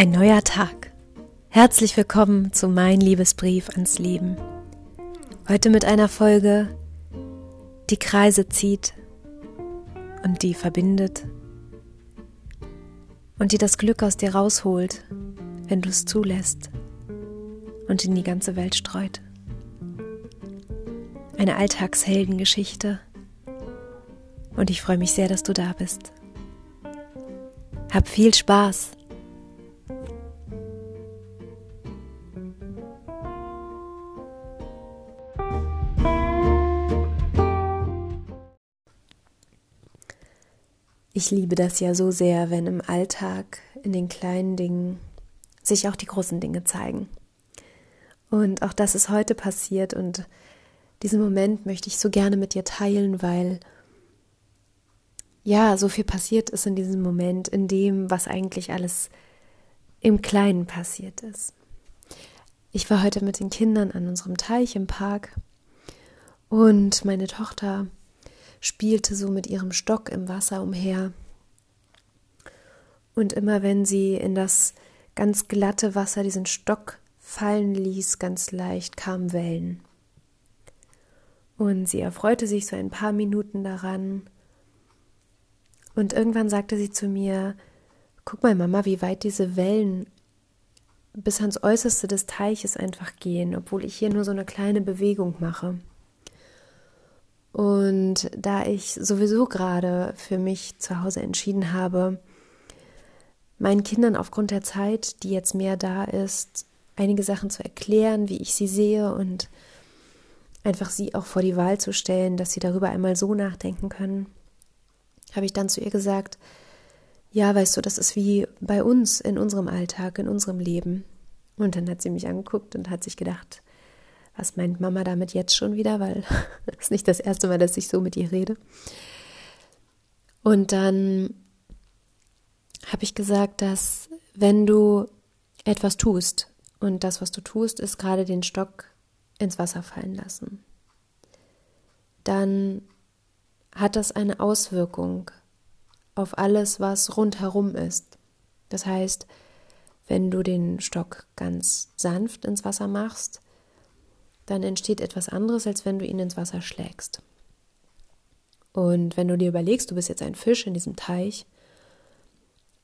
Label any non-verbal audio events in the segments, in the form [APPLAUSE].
Ein neuer Tag. Herzlich willkommen zu Mein Liebesbrief ans Leben. Heute mit einer Folge, die Kreise zieht und die verbindet und die das Glück aus dir rausholt, wenn du es zulässt und in die ganze Welt streut. Eine Alltagsheldengeschichte und ich freue mich sehr, dass du da bist. Hab viel Spaß! Ich liebe das ja so sehr, wenn im Alltag, in den kleinen Dingen, sich auch die großen Dinge zeigen. Und auch das ist heute passiert und diesen Moment möchte ich so gerne mit dir teilen, weil ja, so viel passiert ist in diesem Moment, in dem, was eigentlich alles im Kleinen passiert ist. Ich war heute mit den Kindern an unserem Teich im Park und meine Tochter spielte so mit ihrem Stock im Wasser umher. Und immer wenn sie in das ganz glatte Wasser diesen Stock fallen ließ, ganz leicht kamen Wellen. Und sie erfreute sich so ein paar Minuten daran. Und irgendwann sagte sie zu mir, guck mal Mama, wie weit diese Wellen bis ans äußerste des Teiches einfach gehen, obwohl ich hier nur so eine kleine Bewegung mache. Und da ich sowieso gerade für mich zu Hause entschieden habe, meinen Kindern aufgrund der Zeit, die jetzt mehr da ist, einige Sachen zu erklären, wie ich sie sehe und einfach sie auch vor die Wahl zu stellen, dass sie darüber einmal so nachdenken können, habe ich dann zu ihr gesagt, ja, weißt du, das ist wie bei uns in unserem Alltag, in unserem Leben. Und dann hat sie mich angeguckt und hat sich gedacht, was meint Mama damit jetzt schon wieder? Weil [LAUGHS] das ist nicht das erste Mal, dass ich so mit ihr rede. Und dann habe ich gesagt, dass wenn du etwas tust und das, was du tust, ist gerade den Stock ins Wasser fallen lassen, dann hat das eine Auswirkung auf alles, was rundherum ist. Das heißt, wenn du den Stock ganz sanft ins Wasser machst, dann entsteht etwas anderes, als wenn du ihn ins Wasser schlägst. Und wenn du dir überlegst, du bist jetzt ein Fisch in diesem Teich,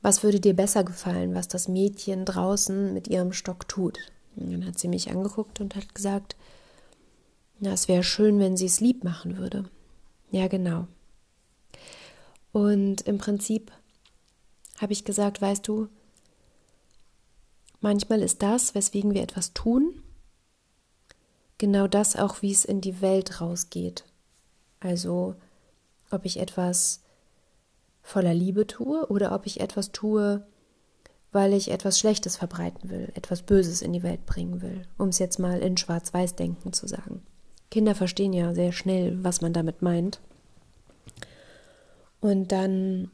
was würde dir besser gefallen, was das Mädchen draußen mit ihrem Stock tut? Und dann hat sie mich angeguckt und hat gesagt, na, es wäre schön, wenn sie es lieb machen würde. Ja, genau. Und im Prinzip habe ich gesagt, weißt du, manchmal ist das, weswegen wir etwas tun, genau das auch, wie es in die Welt rausgeht. Also, ob ich etwas voller Liebe tue oder ob ich etwas tue, weil ich etwas Schlechtes verbreiten will, etwas Böses in die Welt bringen will, um es jetzt mal in Schwarz-Weiß-Denken zu sagen. Kinder verstehen ja sehr schnell, was man damit meint. Und dann,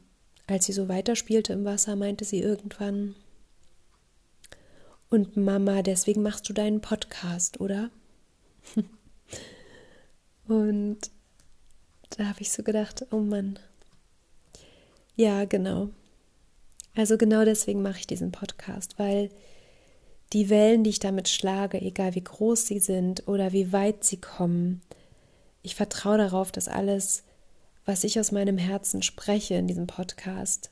als sie so weiterspielte im Wasser, meinte sie irgendwann, und Mama, deswegen machst du deinen Podcast, oder? [LAUGHS] Und da habe ich so gedacht, oh Mann. Ja, genau. Also genau deswegen mache ich diesen Podcast, weil die Wellen, die ich damit schlage, egal wie groß sie sind oder wie weit sie kommen, ich vertraue darauf, dass alles, was ich aus meinem Herzen spreche in diesem Podcast,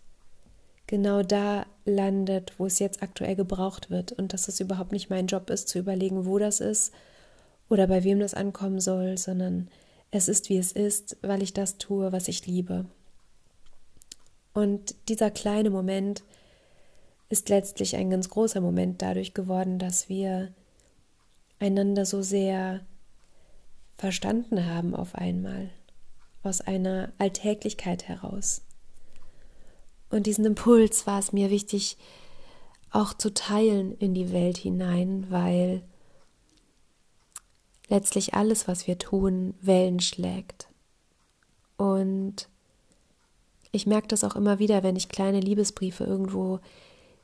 genau da landet, wo es jetzt aktuell gebraucht wird und dass es überhaupt nicht mein Job ist, zu überlegen, wo das ist oder bei wem das ankommen soll, sondern es ist, wie es ist, weil ich das tue, was ich liebe. Und dieser kleine Moment ist letztlich ein ganz großer Moment dadurch geworden, dass wir einander so sehr verstanden haben auf einmal, aus einer Alltäglichkeit heraus. Und diesen Impuls war es mir wichtig, auch zu teilen in die Welt hinein, weil letztlich alles, was wir tun, Wellen schlägt. Und ich merke das auch immer wieder, wenn ich kleine Liebesbriefe irgendwo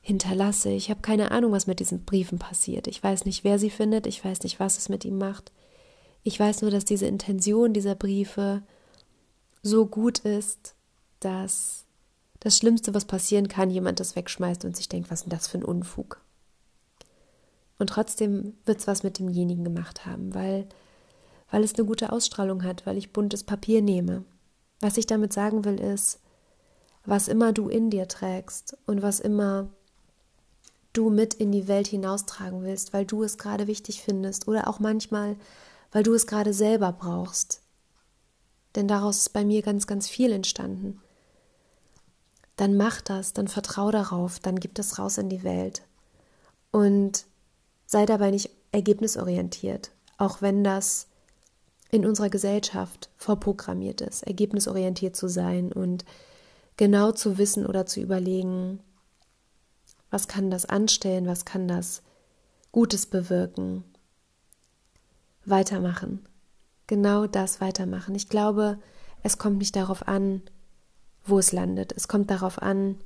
hinterlasse. Ich habe keine Ahnung, was mit diesen Briefen passiert. Ich weiß nicht, wer sie findet, ich weiß nicht, was es mit ihm macht. Ich weiß nur, dass diese Intention dieser Briefe so gut ist, dass das Schlimmste, was passieren kann, jemand das wegschmeißt und sich denkt, was ist denn das für ein Unfug? Und trotzdem wird es was mit demjenigen gemacht haben, weil, weil es eine gute Ausstrahlung hat, weil ich buntes Papier nehme. Was ich damit sagen will, ist, was immer du in dir trägst und was immer du mit in die Welt hinaustragen willst, weil du es gerade wichtig findest oder auch manchmal, weil du es gerade selber brauchst. Denn daraus ist bei mir ganz, ganz viel entstanden. Dann mach das, dann vertrau darauf, dann gib das raus in die Welt. Und sei dabei nicht ergebnisorientiert, auch wenn das in unserer Gesellschaft vorprogrammiert ist, ergebnisorientiert zu sein und genau zu wissen oder zu überlegen, was kann das anstellen, was kann das Gutes bewirken, weitermachen, genau das weitermachen. Ich glaube, es kommt nicht darauf an, wo es landet. Es kommt darauf an,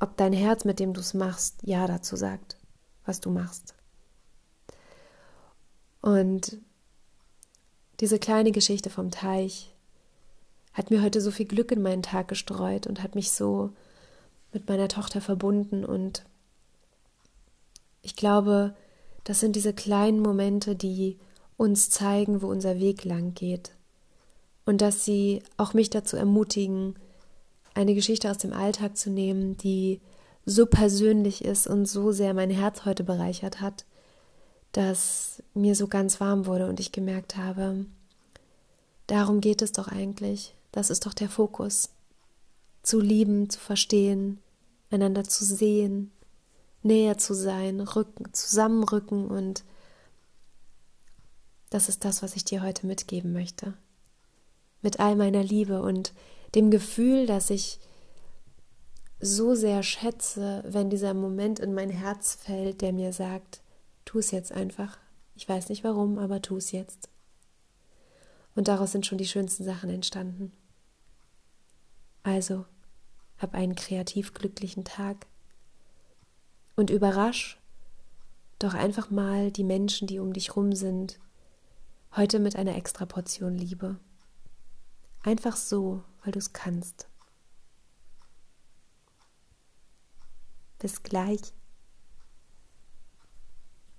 ob dein Herz, mit dem du es machst, Ja dazu sagt, was du machst. Und diese kleine Geschichte vom Teich hat mir heute so viel Glück in meinen Tag gestreut und hat mich so mit meiner Tochter verbunden. Und ich glaube, das sind diese kleinen Momente, die uns zeigen, wo unser Weg lang geht. Und dass sie auch mich dazu ermutigen, eine Geschichte aus dem Alltag zu nehmen, die so persönlich ist und so sehr mein Herz heute bereichert hat, dass mir so ganz warm wurde und ich gemerkt habe, darum geht es doch eigentlich, das ist doch der Fokus, zu lieben, zu verstehen, einander zu sehen, näher zu sein, rücken, zusammenrücken und das ist das, was ich dir heute mitgeben möchte. Mit all meiner Liebe und dem Gefühl, dass ich so sehr schätze, wenn dieser Moment in mein Herz fällt, der mir sagt, tu es jetzt einfach. Ich weiß nicht warum, aber tu es jetzt. Und daraus sind schon die schönsten Sachen entstanden. Also, hab einen kreativ glücklichen Tag und überrasch doch einfach mal die Menschen, die um dich rum sind, heute mit einer extra Portion Liebe. Einfach so, weil du es kannst. Bis gleich.